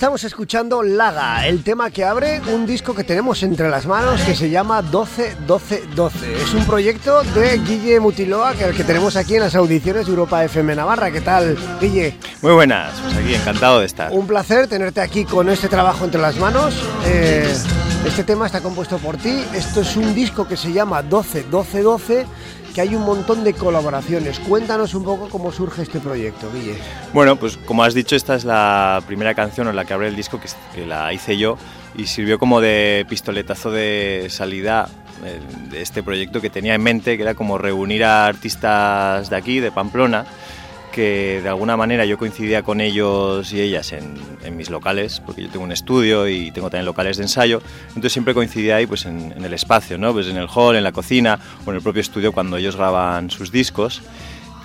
Estamos escuchando Laga, el tema que abre un disco que tenemos entre las manos que se llama 12 12 12. Es un proyecto de Guille Mutiloa que el que tenemos aquí en las audiciones de Europa FM Navarra. ¿Qué tal, Guille? Muy buenas, pues aquí encantado de estar. Un placer tenerte aquí con este trabajo entre las manos. Eh, este tema está compuesto por ti. Esto es un disco que se llama 12 12 12 que hay un montón de colaboraciones. Cuéntanos un poco cómo surge este proyecto, Guille. Bueno, pues como has dicho, esta es la primera canción en la que abre el disco que, la hice yo y sirvió como de pistoletazo de salida eh, de este proyecto que tenía en mente, que era como reunir a artistas de aquí, de Pamplona, que de alguna manera yo coincidía con ellos y ellas en, mis locales, porque yo tengo un estudio y tengo también locales de ensayo, entonces siempre coincidía ahí pues en, el espacio, ¿no? pues en el hall, en la cocina o en el propio estudio cuando ellos graban sus discos.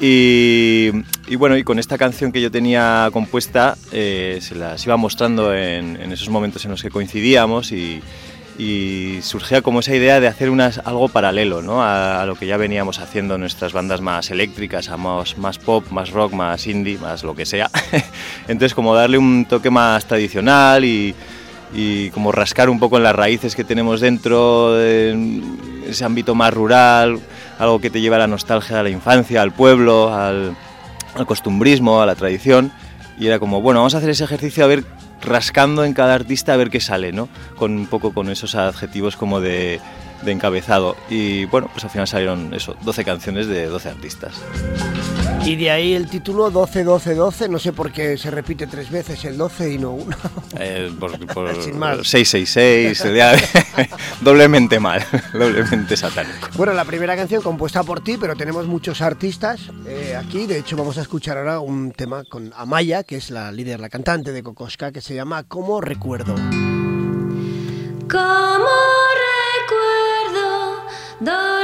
Y, bueno, y con esta canción que yo tenía compuesta eh, se las iba mostrando en, en esos momentos en los que coincidíamos y, y surgía como esa idea de hacer unas, algo paralelo ¿no? a, lo que ya veníamos haciendo nuestras bandas más eléctricas, más, más pop, más rock, más indie, más lo que sea. Entonces como darle un toque más tradicional y, y, como rascar un poco en las raíces que tenemos dentro, en ese ámbito más rural, algo que te lleva a la nostalgia, a la infancia, al pueblo, al, al costumbrismo, a la tradición. Y era como, bueno, vamos a hacer ese ejercicio a ver rascando en cada artista a ver qué sale, ¿no? Con un poco con esos adjetivos como de, de encabezado. Y bueno, pues al final salieron eso, 12 canciones de 12 artistas. Y de ahí el título 12, 12, 12, no sé por qué se repite tres veces el 12 y no uno. Eh, por, 666, doblemente mal, doblemente satánico. Bueno, la primera canción compuesta por ti, pero tenemos muchos artistas eh, aquí. De hecho, vamos a escuchar ahora un tema con Amaya, que es la líder, la cantante de Kokoska, que se llama Como Recuerdo. Como recuerdo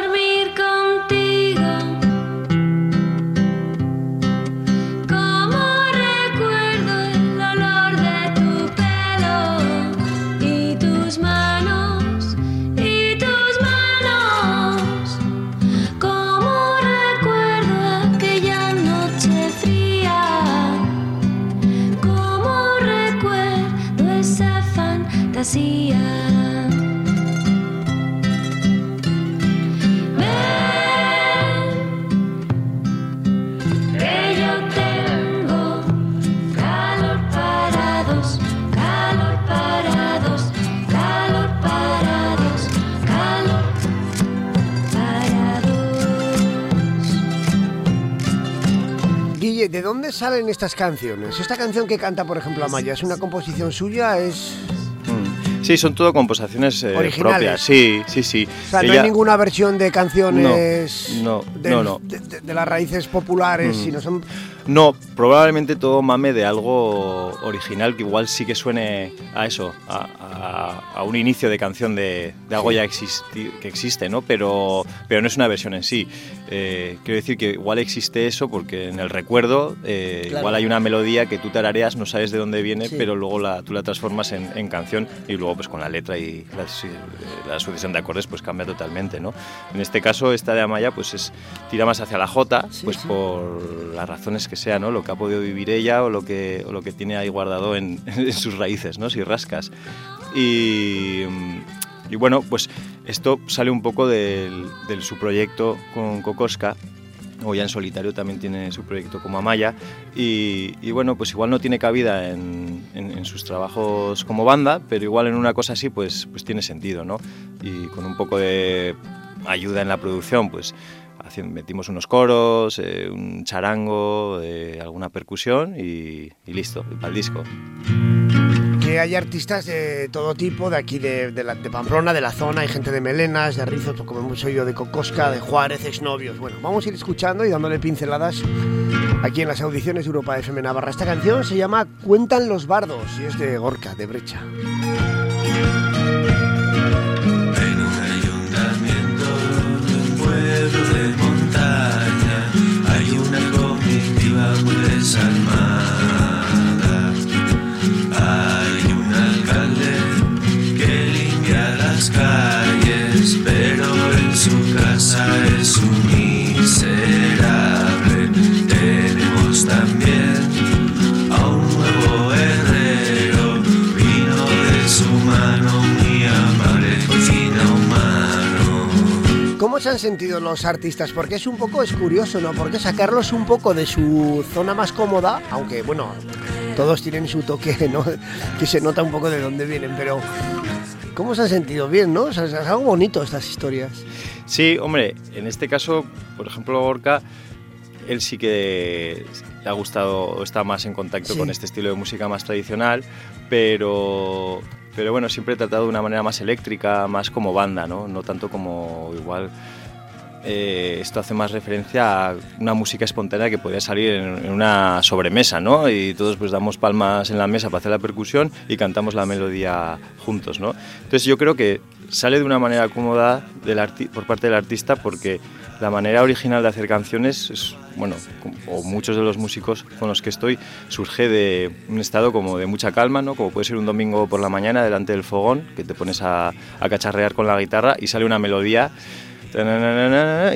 ¿de dónde salen estas canciones? Esta canción que canta, por ejemplo, Amaya, ¿es una composición suya? ¿Es...? Sí, son todo composiciones eh, propias. Sí, sí, sí. O sea, no hay ninguna versión de canciones no, no, de, las raíces populares, mm. sino son no, probablemente todo mame de algo original que igual sí que suene a eso, a, un inicio de canción de, algo ya que existe, ¿no? Pero, pero no es una versión en sí. Eh, quiero decir que igual existe eso porque en el recuerdo eh, igual hay una melodía que tú tarareas, no sabes de dónde viene, pero luego la, tú la transformas en, canción y luego pues con la letra y la, sucesión de acordes pues cambia totalmente, ¿no? En este caso esta de Amaya pues es, tira más hacia la J, pues por las razones que sea, ¿no? Lo que ha podido vivir ella o lo que, lo que tiene ahí guardado en, sus raíces, ¿no? Si rascas. Y, bueno, pues esto sale un poco de su proyecto con Kokoska, o ya en solitario también tiene su proyecto como Amaya y, bueno pues igual no tiene cabida en, en, sus trabajos como banda pero igual en una cosa así pues pues tiene sentido no y con un poco de ayuda en la producción pues metimos unos coros, eh, un charango, eh, alguna percusión y, listo, para el disco. Que hay artistas de todo tipo, de aquí de, de, Pamplona, de la zona, hay gente de Melenas, de Rizos, como hemos oído, de Cocosca, de Juárez, exnovios. Bueno, vamos a ir escuchando y dándole pinceladas aquí en las audiciones de Europa FM Navarra. Esta canción se llama Cuentan los bardos y es de Gorka, de Brecha. Se han sentido los artistas? Porque es un poco, es curioso, ¿no? Porque sacarlos un poco de su zona más cómoda, aunque bueno, todos tienen su toque, ¿no? Que se nota un poco de dónde vienen, pero ¿cómo se han sentido? Bien, ¿no? O sea, es algo bonito estas historias. Sí, hombre, en este caso, por ejemplo, Gorka, él sí que le ha gustado o está más en contacto Sí. con este estilo de música más tradicional, pero, pero bueno, siempre he tratado de una manera más eléctrica, más como banda, ¿no? No tanto como igual. eh, esto hace más referencia a una música espontánea que podría salir en, en una sobremesa, ¿no? Y todos pues damos palmas en la mesa para hacer la percusión y cantamos la melodía juntos, ¿no? Entonces yo creo que sale de una manera cómoda del arti- por parte del artista porque la manera original de hacer canciones es, bueno, o muchos de los músicos con los que estoy, surge de un estado como de mucha calma, ¿no? Como puede ser un domingo por la mañana delante del fogón, que te pones a, a cacharrear con la guitarra y sale una melodía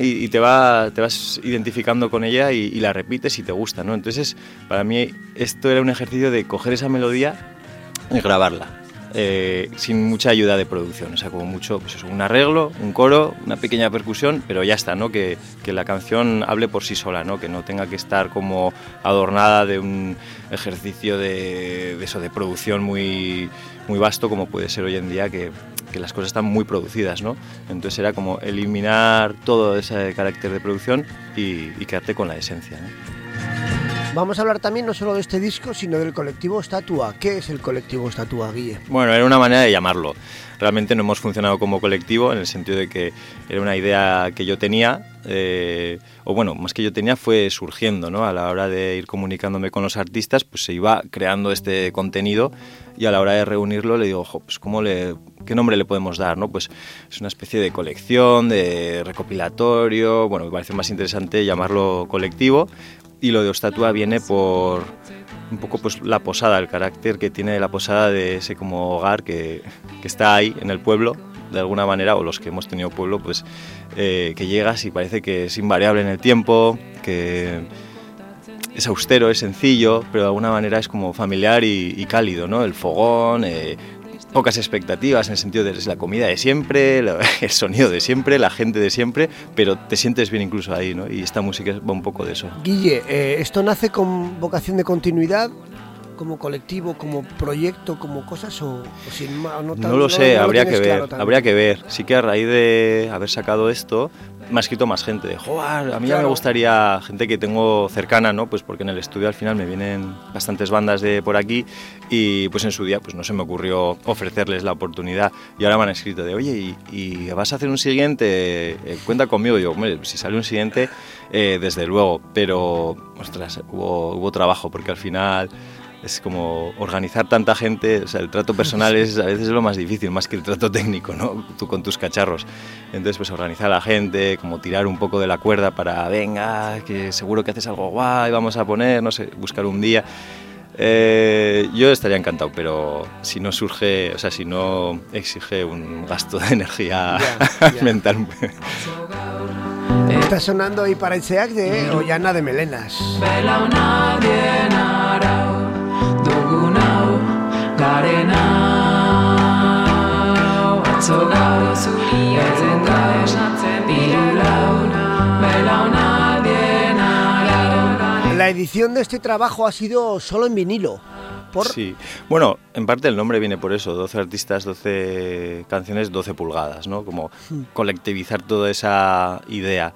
y te, va, te vas identificando con ella y, y la repites y te gusta, ¿no? Entonces, para mí esto era un ejercicio de coger esa melodía y grabarla. Eh, sin mucha ayuda de producción, o sea, como mucho, pues eso, un arreglo, un coro, una pequeña percusión, pero ya está, ¿no? Que, que la canción hable por sí sola, ¿no? Que no tenga que estar como adornada de un ejercicio de, eso, de producción muy, muy vasto como puede ser hoy en día, que, que las cosas están muy producidas, ¿no? Entonces era como eliminar todo ese carácter de producción y, quedarte con la esencia. Vamos a hablar también no solo de este disco, sino del colectivo Estatua. ¿Qué es el colectivo Estatua, Guille? Bueno, era una manera de llamarlo. Realmente no hemos funcionado como colectivo en el sentido de que era una idea que yo tenía, eh, o bueno, más que yo tenía fue surgiendo, ¿no? A la hora de ir comunicándome con los artistas, pues se iba creando este contenido y a la hora de reunirlo le digo, "Jo, pues ¿cómo le, ¿qué nombre le podemos dar? ¿no? Pues es una especie de colección, de recopilatorio, bueno, me parece más interesante llamarlo colectivo y lo de Ostatua viene por un poco pues la posada, el carácter que tiene la posada de ese como hogar que, que está ahí en el pueblo, de alguna manera, o los que hemos tenido pueblo, pues eh, que llegas y parece que es invariable en el tiempo, que es austero, es sencillo, pero de alguna manera es como familiar y, cálido, ¿no? El fogón, eh, pocas expectativas en el sentido de es la comida de siempre, el sonido de siempre, la gente de siempre, pero te sientes bien incluso ahí, ¿no? Y esta música va un poco de eso. Guille, eh, ¿esto nace con vocación de continuidad? ¿Como colectivo, como proyecto, como cosas o, o sin ma- no, tan- No lo sé, no habría que ver, claro habría que ver. Sí que a raíz de haber sacado esto, me ha escrito más gente. De, "Joder, a mí ya me gustaría gente que tengo cercana, ¿no? Pues porque en el estudio al final me vienen bastantes bandas de por aquí y pues en su día pues no se me ocurrió ofrecerles la oportunidad y ahora me han escrito de, oye, ¿y, y vas a hacer un siguiente? Eh, cuenta conmigo. Y yo, hombre, si sale un siguiente, eh, desde luego, pero, ostras, hubo, hubo trabajo porque al final es como organizar tanta gente, o sea, el trato personal es a veces lo más difícil, más que el trato técnico, ¿no? Tú con tus cacharros. Entonces, pues organizar a la gente, como tirar un poco de la cuerda para, venga, que seguro que haces algo guay, vamos a poner, no sé, buscar un día. Eh, yo estaría encantado, pero si no surge, o sea, si no exige un gasto de energía ya. mental. Está sonando ahí para Itzeak de Ollana de Melenas. Garen hau Atzo gaur zuri etzen da esatzen bilaun Belaunaldien arau La edición de este trabajo ha sido solo en vinilo. Por... Sí, bueno, en parte el nombre viene por eso, 12 artistas, 12 canciones, 12 pulgadas, ¿no? Como colectivizar toda esa idea.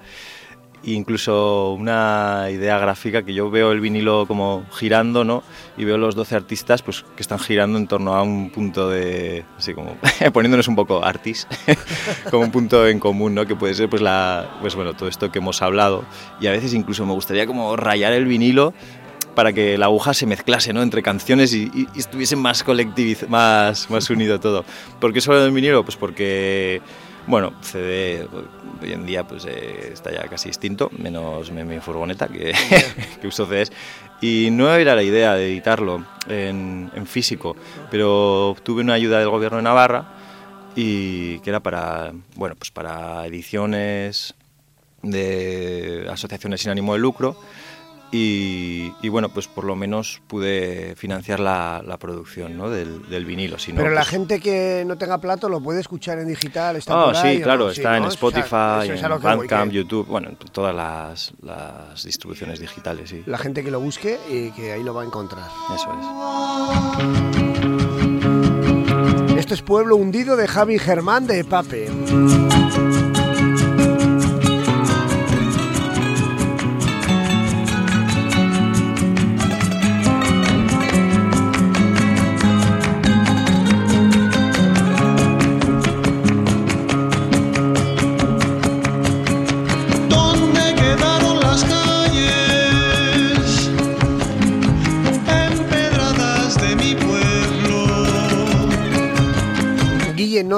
Incluso una idea gráfica que yo veo el vinilo como girando, ¿no? Y veo los 12 artistas pues que están girando en torno a un punto de así como poniéndonos un poco artis, como un punto en común, ¿no? Que puede ser pues la pues bueno, todo esto que hemos hablado y a veces incluso me gustaría como rayar el vinilo para que la aguja se mezclase ¿no? entre canciones y, y- y estuviese más colectiviz más, más unido todo. ¿Por qué solo el vinilo? Pues porque, bueno, CD hoy en día pues eh, está ya casi extinto, menos mi, furgoneta que, que uso CDs. Y no era la idea de editarlo en, físico, pero tuve una ayuda del gobierno de Navarra y que era para, bueno, pues para ediciones de asociaciones sin ánimo de lucro Y, y bueno, pues por lo menos pude financiar la, la producción ¿no? del, del vinilo. Si no, Pero la pues- gente que no tenga plato lo puede escuchar en digital. Está ahí, sí, ¿o claro, no? está Sí, en ¿no? Spotify, O sea, en Bandcamp, que YouTube, bueno, en todas las, las distribuciones digitales, sí. La gente que lo busque y que ahí lo va a encontrar. Eso es. Esto es Pueblo Hundido de Javi Germán de Pape.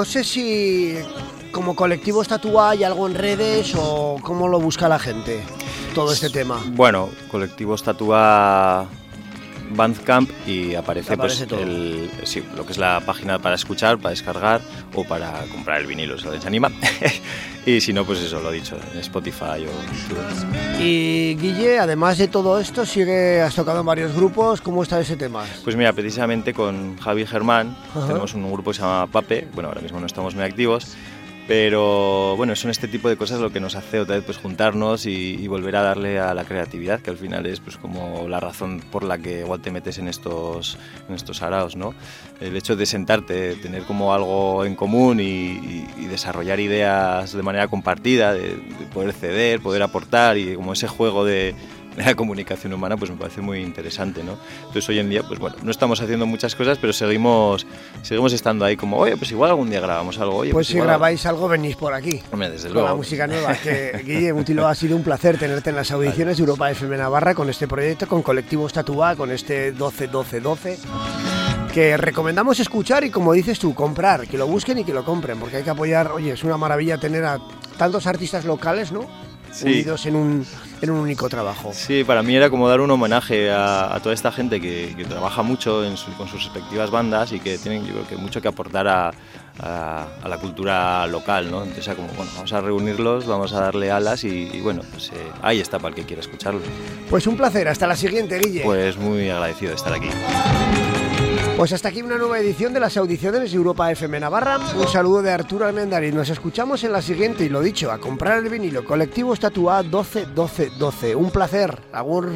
No sé si como colectivo Estatua hay algo en redes o cómo lo busca la gente todo este tema. Bueno, colectivo Estatua Bandcamp y aparece, Aparece pues el, sí, lo que es la página para escuchar, para descargar o para comprar el vinilo, si les anima. y si no, pues eso, lo dicho, en Spotify o. Y Guille, además de todo esto, sigue, has tocado en varios grupos, ¿cómo está ese tema? Pues mira, precisamente con Javi Germán Ajá. tenemos un grupo que se llama Pape, bueno, ahora mismo no estamos muy activos, pero bueno, son este tipo de cosas lo que nos hace otra vez pues juntarnos y, y volver a darle a la creatividad, que al final es pues como la razón por la que igual te metes en estos, en estos araos, ¿no? El hecho de sentarte, tener como algo en común y, y- y desarrollar ideas de manera compartida, de, de poder ceder, poder aportar y como ese juego de, la comunicación humana pues me parece muy interesante, ¿no? Entonces hoy en día, pues bueno, no estamos haciendo muchas cosas, pero seguimos, seguimos estando ahí como, oye, pues igual algún día grabamos algo, oye, Pues pues, si igual- grabáis algo, venís por aquí. Hombre, desde Con luego. la música nueva. Que, Guille Mutilo, ha sido un placer tenerte en las audiciones de Europa FM Navarra con este proyecto, con Colectivo Estatua, con este 12-12-12. Que recomendamos escuchar y, como dices tú, comprar, que lo busquen y que lo compren, porque hay que apoyar. Oye, es una maravilla tener a tantos artistas locales, ¿no? Sí. Unidos en un, en un único trabajo. Sí, para mí era como dar un homenaje a, a toda esta gente que, que trabaja mucho en su- con sus respectivas bandas y que tienen, yo creo que mucho que aportar a, a- a la cultura local, ¿no? Entonces era como, bueno, vamos a reunirlos, vamos a darle alas y, y bueno, pues eh, ahí está para el que quiera escucharlo. Pues un placer, hasta la siguiente, Guille. Pues muy agradecido de estar aquí. Pues hasta aquí una nueva edición de las audiciones Europa FM Navarra. Un saludo de Arturo Almendariz. Nos escuchamos en la siguiente y lo dicho, a comprar el vinilo colectivo Estatua 12 12 12. Un placer. Agur.